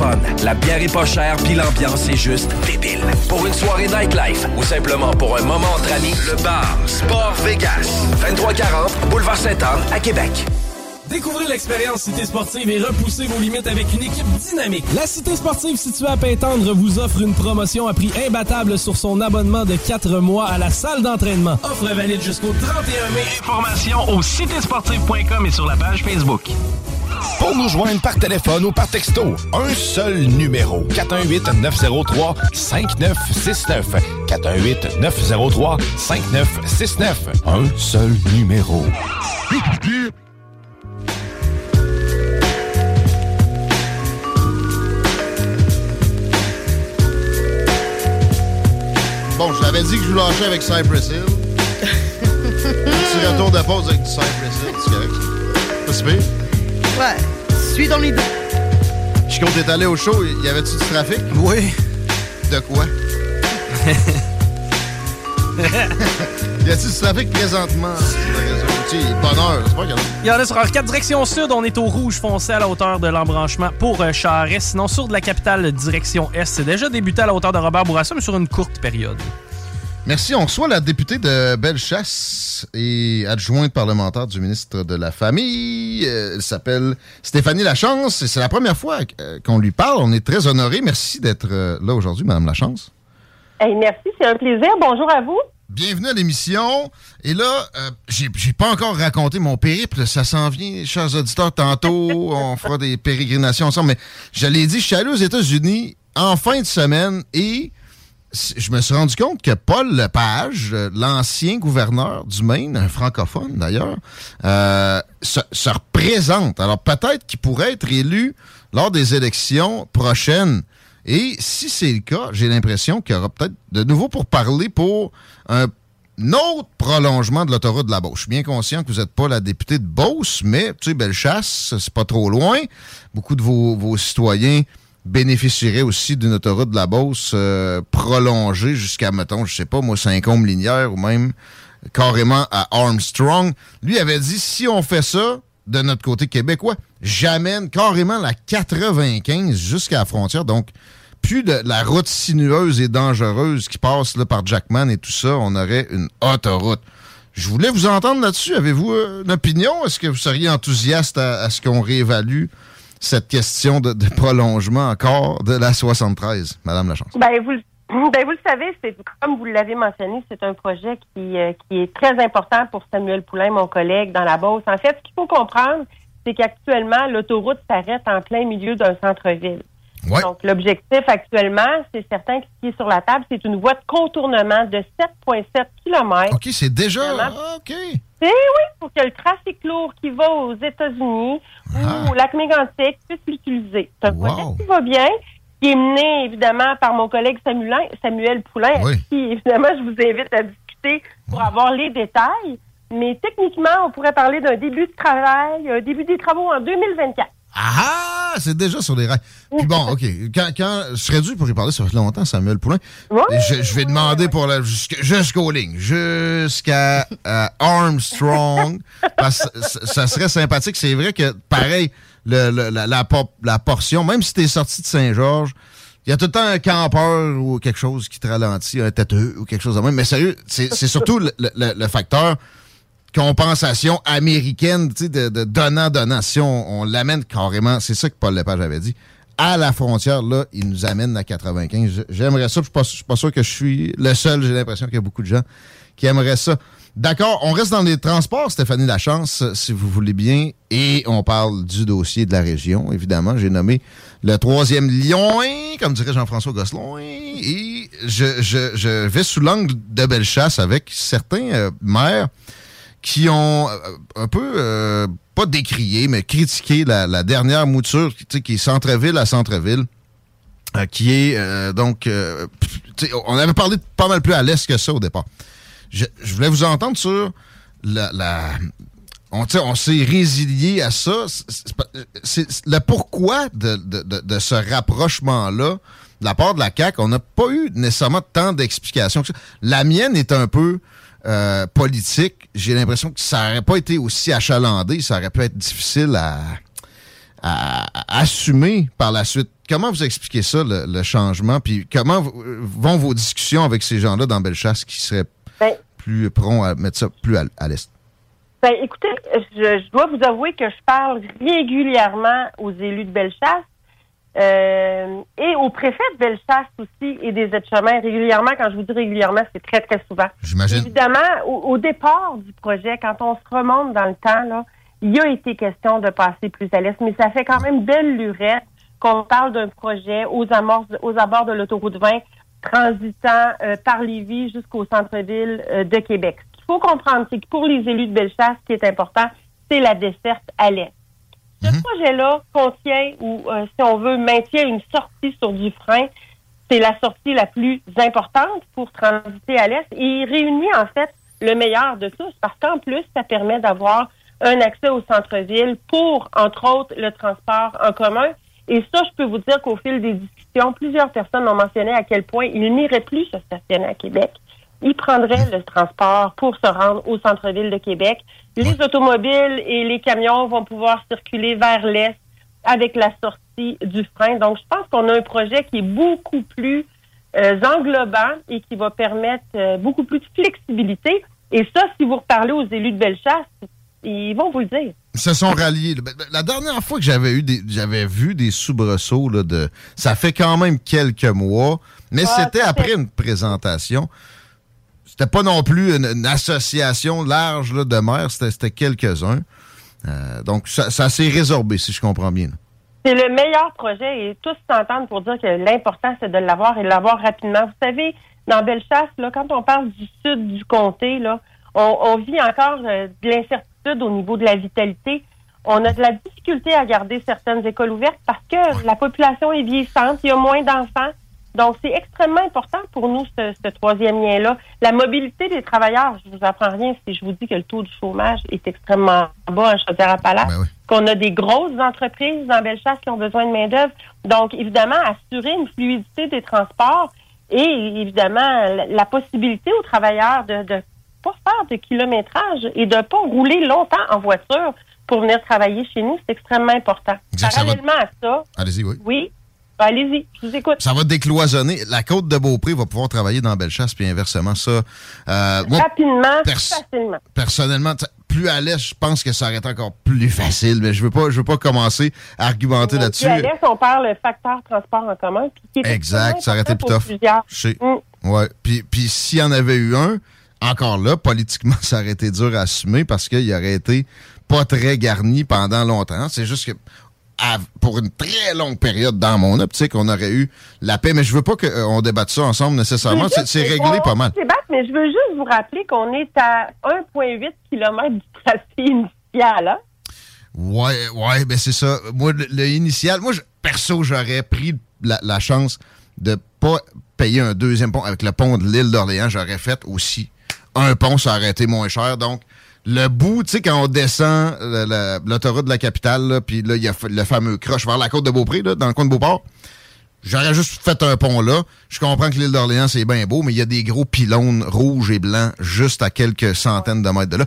Fun, la bière est pas chère puis l'ambiance est juste débile. Pour une soirée nightlife ou simplement pour un moment entre amis, le bar Sport Vegas. 2340 Boulevard Sainte-Anne à Québec. Découvrez l'expérience Cité Sportive et repoussez vos limites avec une équipe dynamique. La Cité Sportive située à Pintendre vous offre une promotion à prix imbattable sur son abonnement de 4 mois à la salle d'entraînement. Offre valide jusqu'au 31 mai. Informations au citésportive.com et sur la page Facebook. Pour nous joindre par téléphone ou par texto, un seul numéro. 418-903-5969. 418-903-5969. Un seul numéro. Bon, je l'avais dit que je vous lâchais avec Cypress Hill. Petit retour de pause avec du Cypress Hill, c'est correct? Pas si pire? Ouais, suis dans l'idée. Chico, t'es allé au show, y avait-tu du trafic? Oui. De quoi? y a-t-il du trafic présentement? sur le réseau routier? Bonheur, c'est pas qu'il y en a. Il y en a sur 4 direction sud, on est au rouge foncé à la hauteur de l'embranchement pour euh, Charest. Sinon, sur de la capitale direction est, c'est déjà débuté à la hauteur de Robert Bourassa, mais sur une courte période. Merci. On reçoit la députée de Bellechasse et adjointe parlementaire du ministre de la Famille. Euh, Elle s'appelle Stéphanie Lachance et c'est la première fois euh, qu'on lui parle. On est très honorés. Merci d'être euh, là aujourd'hui, Madame Lachance. Hey, merci, c'est un plaisir. Bonjour à vous. Bienvenue à l'émission. Et là, euh, j'ai j'ai pas encore raconté mon périple. Ça s'en vient, chers auditeurs. Tantôt, on fera des pérégrinations ensemble. Mais je l'ai dit, je suis allé aux États-Unis en fin de semaine et je me suis rendu compte que Paul Lepage, euh, l'ancien gouverneur du Maine, un francophone d'ailleurs, euh, se, se représente. Alors peut-être qu'il pourrait être élu lors des élections prochaines. Et si c'est le cas, j'ai l'impression qu'il y aura peut-être de nouveau pour parler pour un autre prolongement de l'autoroute de la Beauce. Je suis bien conscient que vous n'êtes pas la députée de Beauce, mais tu sais, Bellechasse, c'est pas trop loin. Beaucoup de vos, vos citoyens bénéficieraient aussi d'une autoroute de la Beauce euh, prolongée jusqu'à, mettons, je sais pas, moi, Saint-Côme-Linière ou même carrément à Armstrong. Lui avait dit, si on fait ça de notre côté québécois, j'amène carrément la 95 jusqu'à la frontière. Donc, plus de la route sinueuse et dangereuse qui passe là, par Jackman et tout ça, on aurait une autoroute. Je voulais vous entendre là-dessus. Avez-vous euh, une opinion? Est-ce que vous seriez enthousiaste à ce qu'on réévalue cette question de, prolongement encore de la 73, Madame Lachance? Ben vous, ben, vous le savez, c'est comme vous l'avez mentionné, c'est un projet qui, euh, qui est très important pour Samuel Poulain, mon collègue, dans la Beauce. En fait, ce qu'il faut comprendre, c'est qu'actuellement, l'autoroute s'arrête en plein milieu d'un centre-ville. Ouais. Donc, l'objectif actuellement, c'est certain que ce qui est sur la table, c'est une voie de contournement de 7,7 km. OK, c'est déjà... Ah, OK. C'est oui, pour que le trafic lourd qui va aux États-Unis ou au lac Mégantic puisse l'utiliser. C'est un projet qui va bien, qui est mené évidemment par mon collègue Samuel, Samuel Poulain, avec qui évidemment je vous invite à discuter pour avoir les détails. Mais techniquement, on pourrait parler d'un début de travail, un début des travaux en 2024. Ah, c'est déjà sur les rails. Puis bon, OK. Quand, quand je serais dû pour y parler, ça fait longtemps, Samuel Poulain. Et je, je vais demander pour la, jusqu'- jusqu'aux lignes, jusqu'à euh, Armstrong. parce que ça, ça serait sympathique. C'est vrai que, pareil, le, le- la, la, la portion, même si t'es sorti de Saint-Georges, il y a tout le temps un campeur ou quelque chose qui te ralentit, un têteux ou quelque chose de même. Mais sérieux, c'est c'est surtout le, le- le facteur compensation américaine, tu sais, de, donnant-donnant. Si on, on l'amène carrément, c'est ça que Paul Lepage avait dit, à la frontière, là, il nous amène à 95. J'aimerais ça. Je ne suis pas sûr que je suis le seul. J'ai l'impression qu'il y a beaucoup de gens qui aimeraient ça. D'accord, on reste dans les transports, Stéphanie Lachance, si vous voulez bien, et on parle du dossier de la région, évidemment. J'ai nommé le troisième lion, comme dirait Jean-François Gosselin, et je, vais sous l'angle de Bellechasse avec certains euh, maires qui ont euh, un peu, euh, pas décrié, mais critiqué la, dernière mouture qui est centre-ville à centre-ville, qui est donc... on avait parlé pas mal plus à l'est que ça au départ je, voulais vous entendre sur la. on, on s'est résilié à ça. C'est le pourquoi de, ce rapprochement-là de la part de la CAQ. On n'a pas eu nécessairement tant d'explications. La mienne est un peu euh, politique. J'ai l'impression que ça n'aurait pas été aussi achalandé. Ça aurait pu être difficile à, assumer par la suite. Comment vous expliquez ça, le, changement? Puis comment vont vos discussions avec ces gens-là dans Bellechasse qui seraient ben, plus prompt à mettre ça plus à, l'est? Ben, écoutez, je, dois vous avouer que je parle régulièrement aux élus de Bellechasse euh, et aux préfets de Bellechasse aussi et des aides-chemins régulièrement. Quand je vous dis régulièrement, c'est très, très souvent. J'imagine. Évidemment, au, départ du projet, quand on se remonte dans le temps, là, il y a été question de passer plus à l'est, mais ça fait quand même belle lurette qu'on parle d'un projet aux, aux abords de l'autoroute 20 transitant euh, par Lévis jusqu'au centre-ville euh, de Québec. Ce qu'il faut comprendre, c'est que pour les élus de Bellechasse, ce qui est important, c'est la desserte à l'est. Ce mhm. projet-là contient, ou euh, si on veut, maintient une sortie sur du frein. C'est la sortie la plus importante pour transiter à l'est et il réunit en fait le meilleur de tous parce qu'en plus, ça permet d'avoir un accès au centre-ville pour, entre autres, le transport en commun. Et ça, je peux vous dire qu'au fil des discussions, plusieurs personnes ont mentionné à quel point ils n'iraient plus se stationner à Québec. Ils prendraient le transport pour se rendre au centre-ville de Québec. Les automobiles et les camions vont pouvoir circuler vers l'est avec la sortie du frein. Donc, je pense qu'on a un projet qui est beaucoup plus euh, englobant et qui va permettre euh, beaucoup plus de flexibilité. Et ça, si vous reparlez aux élus de Bellechasse, ils vont vous le dire. Ils se sont ralliés. Ben, ben, la dernière fois que j'avais eu des, j'avais vu des soubresauts là, de, ça fait quand même quelques mois, mais c'était après une présentation. C'était pas non plus une, association large là, de maires, c'était, quelques-uns. Euh, donc ça, s'est résorbé, si je comprends bien. C'est le meilleur projet et tous s'entendent pour dire que l'important c'est de l'avoir et de l'avoir rapidement. Vous savez, dans Bellechasse, là, quand on parle du sud du comté, là, on, vit encore euh, de l'incertitude au niveau de la vitalité. On a de la difficulté à garder certaines écoles ouvertes parce que la population est vieillissante, il y a moins d'enfants. Donc, c'est extrêmement important pour nous, ce, troisième lien-là. La mobilité des travailleurs, je vous apprends rien si je vous dis que le taux de chômage est extrêmement bas à Chaudière-Appalaches, ben qu'on a des grosses entreprises dans Bellechasse qui ont besoin de main-d'œuvre. Donc, évidemment, assurer une fluidité des transports et, évidemment, la, possibilité aux travailleurs de, de pas faire de kilométrage et de pas rouler longtemps en voiture pour venir travailler chez nous, c'est extrêmement important. Parallèlement à ça. Allez-y, oui. Oui. Ben, allez-y, je vous écoute. Ça va décloisonner. La côte de Beaupré va pouvoir travailler dans Bellechasse, puis inversement, ça. Euh, Rapidement, facilement. Personnellement, plus à l'est, je pense que ça aurait été encore plus facile, mais je veux pas, je veux pas commencer à argumenter là-dessus. Plus à l'est, on parle facteur transport en commun. exact, ça aurait été plus tough. Mm. Ouais. Puis, puis s'il y en avait eu un, encore là, politiquement, ça aurait été dur à assumer parce qu'il aurait été pas très garni pendant longtemps. C'est juste que pour une très longue période, dans mon optique, on aurait eu la paix. Mais je veux pas qu'on euh, débatte ça ensemble nécessairement. C'est réglé pas mal. mais je veux juste vous rappeler qu'on est à 1,8 km du tracé initial. Hein? Ouais, ouais, ben c'est ça. Moi, le, initial, moi, perso, j'aurais pris la, chance de pas payer un deuxième pont avec le pont de l'île d'Orléans. J'aurais fait aussi un pont, ça aurait été moins cher. Donc, le bout, tu sais, quand on descend l'autoroute de la capitale, puis là, il y a le fameux croche vers la côte de Beaupré, là, dans le coin de Beauport. J'aurais juste fait un pont là. Je comprends que l'île d'Orléans, c'est bien beau, mais il y a des gros pylônes rouges et blancs juste à quelques centaines de mètres de là.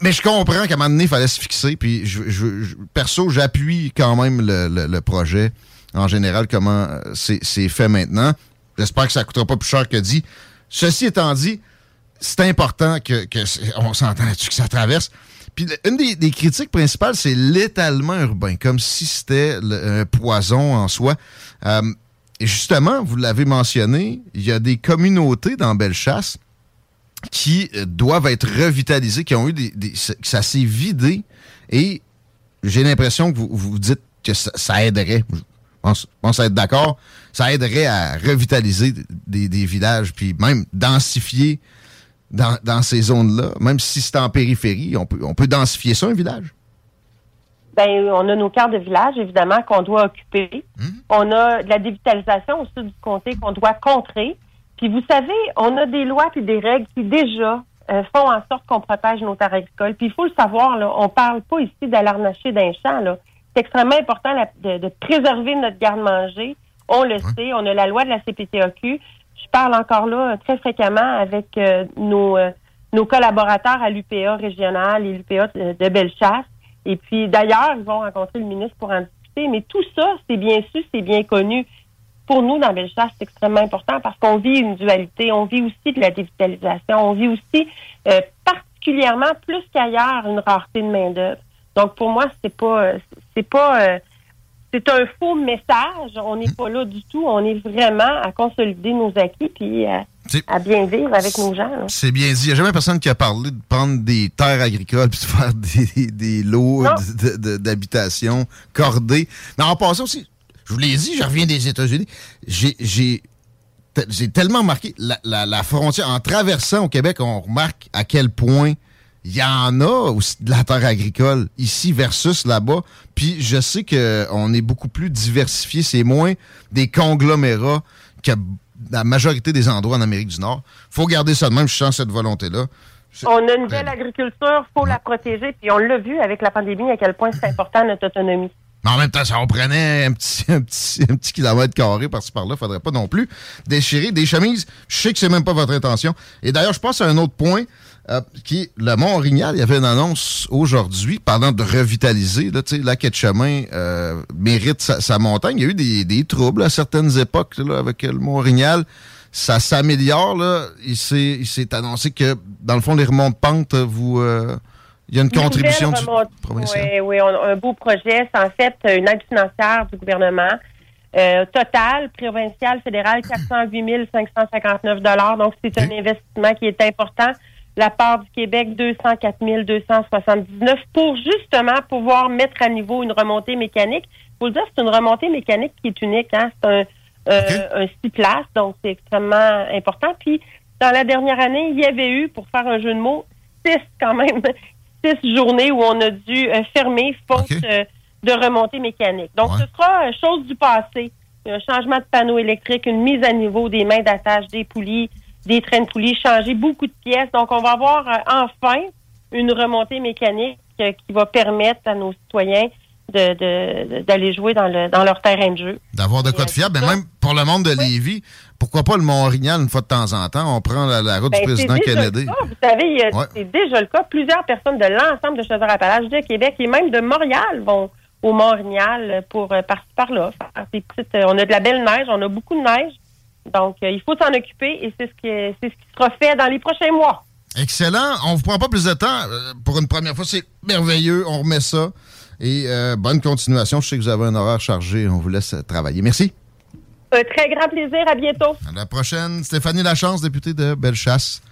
Mais je comprends qu'à un moment donné, il fallait se fixer. Puis, je, perso, j'appuie quand même le, projet en général, comment euh, c'est fait maintenant. J'espère que ça coûtera pas plus cher que dit. Ceci étant dit, c'est important que, on s'entend là-dessus que ça traverse. Puis une des, critiques principales, c'est l'étalement urbain, comme si c'était un poison en soi. Euh, et justement, vous l'avez mentionné, il y a des communautés dans Bellechasse qui euh, doivent être revitalisées, qui ont eu des... ça s'est vidé. Et j'ai l'impression que vous vous dites que ça, aiderait. Je pense, pense être d'accord. Ça aiderait à revitaliser des, des villages, puis même densifier dans, ces zones-là, même si c'est en périphérie, on peut, on peut densifier ça, un village? Ben, on a nos quarts de village, évidemment, qu'on doit occuper. Hum. On a de la dévitalisation au sud du comté qu'on doit contrer. Puis vous savez, on a des lois et des règles qui déjà euh, font en sorte qu'on protège nos terres agricoles. Puis il faut le savoir, là, on parle pas ici d'alarnacher d'un champ. C'est extrêmement important de, préserver notre garde-manger. On le sait, on a la loi de la CPTAQ je parle encore là très fréquemment avec euh, nos, euh, nos collaborateurs à l'UPA régional et l'UPA de, Bellechasse. Et puis d'ailleurs, ils vont rencontrer le ministre pour en discuter. Mais tout ça, c'est bien su, c'est bien connu. Pour nous, dans Bellechasse, c'est extrêmement important parce qu'on vit une dualité, on vit aussi de la digitalisation, on vit aussi euh, particulièrement plus qu'ailleurs une rareté de main d'œuvre. Donc pour moi, c'est pas c'est pas c'est un faux message. On n'est pas là du tout. On est vraiment à consolider nos acquis puis à, bien vivre avec nos gens. C'est bien dit. Il n'y a jamais personne qui a parlé de prendre des terres agricoles puis de faire des, lots d'habitation cordés. Mais en passant aussi, je vous l'ai dit, je reviens des États-Unis. J'ai tellement marqué la, la frontière. En traversant au Québec, on remarque à quel point il y en a aussi de la terre agricole ici versus là-bas. Puis je sais qu'on est beaucoup plus diversifié. C'est moins des conglomérats que la majorité des endroits en Amérique du Nord. faut garder ça de même. Je sens cette volonté-là. On a une belle agriculture, faut la protéger. Puis on l'a vu avec la pandémie à quel point c'est important notre autonomie. Mais en même temps, ça en prenait un petit, un petit, un petit kilomètre carré par-ci par-là. Faudrait pas non plus déchirer des chemises. Je sais que c'est même pas votre intention. Et d'ailleurs, je pense à un autre point. Euh, qui le Mont-Orignal, il y avait une annonce aujourd'hui parlant de revitaliser. Là, la quête de chemin euh, mérite sa, montagne. Il y a eu des, troubles à certaines époques là, avec le Mont-Orignal. Ça s'améliore. Là. Il s'est annoncé que, dans le fond, les remontes pentes, vous... Euh, il y a une, contribution du Oui, oui, un beau projet. C'est en fait une aide financière du gouvernement. total, provincial, fédéral, 408 559 Donc, c'est un investissement qui est important la part du Québec 204 279 pour justement pouvoir mettre à niveau une remontée mécanique. Faut le dire, c'est une remontée mécanique qui est unique. Hein? C'est un, euh, un six places, donc c'est extrêmement important. Puis dans la dernière année, il y avait eu, pour faire un jeu de mots, six quand même, six journées où on a dû euh, fermer faute euh, de remontée mécanique. Donc ce sera chose du passé. Un changement de panneau électrique, une mise à niveau des mains d'attache, des poulies, des trains de poulies, changer beaucoup de pièces. Donc, on va avoir euh, enfin une remontée mécanique euh, qui va permettre à nos citoyens d'aller jouer dans, le, dans leur terrain de jeu. D'avoir de quoi de euh, fiable. Mais même pour le monde de Lévis, pourquoi pas le Mont-Orignal une fois de temps en temps? On prend la, route du ben, président Kennedy. vous savez, c'est déjà le cas. Plusieurs personnes de l'ensemble de Chaudière-Appalaches, de Québec et même de Montréal vont au Mont-Orignal pour partir par-là. On a de la belle neige, on a beaucoup de neige. Donc, euh, il faut s'en occuper et c'est ce, qui, c'est ce qui sera fait dans les prochains mois. Excellent. On ne vous prend pas plus de temps. Euh, pour une première fois, c'est merveilleux. On remet ça. Et euh, bonne continuation. Je sais que vous avez un horaire chargé. On vous laisse travailler. Merci. Un très grand plaisir. À bientôt. À la prochaine. Stéphanie Lachance, députée de Bellechasse.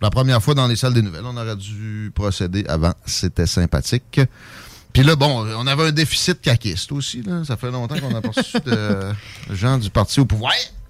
La première fois dans les salles des nouvelles. On aurait dû procéder avant. C'était sympathique. Puis là, bon, on avait un déficit caquiste aussi. Là. Ça fait longtemps qu'on n'a pas de gens du parti au pouvoir.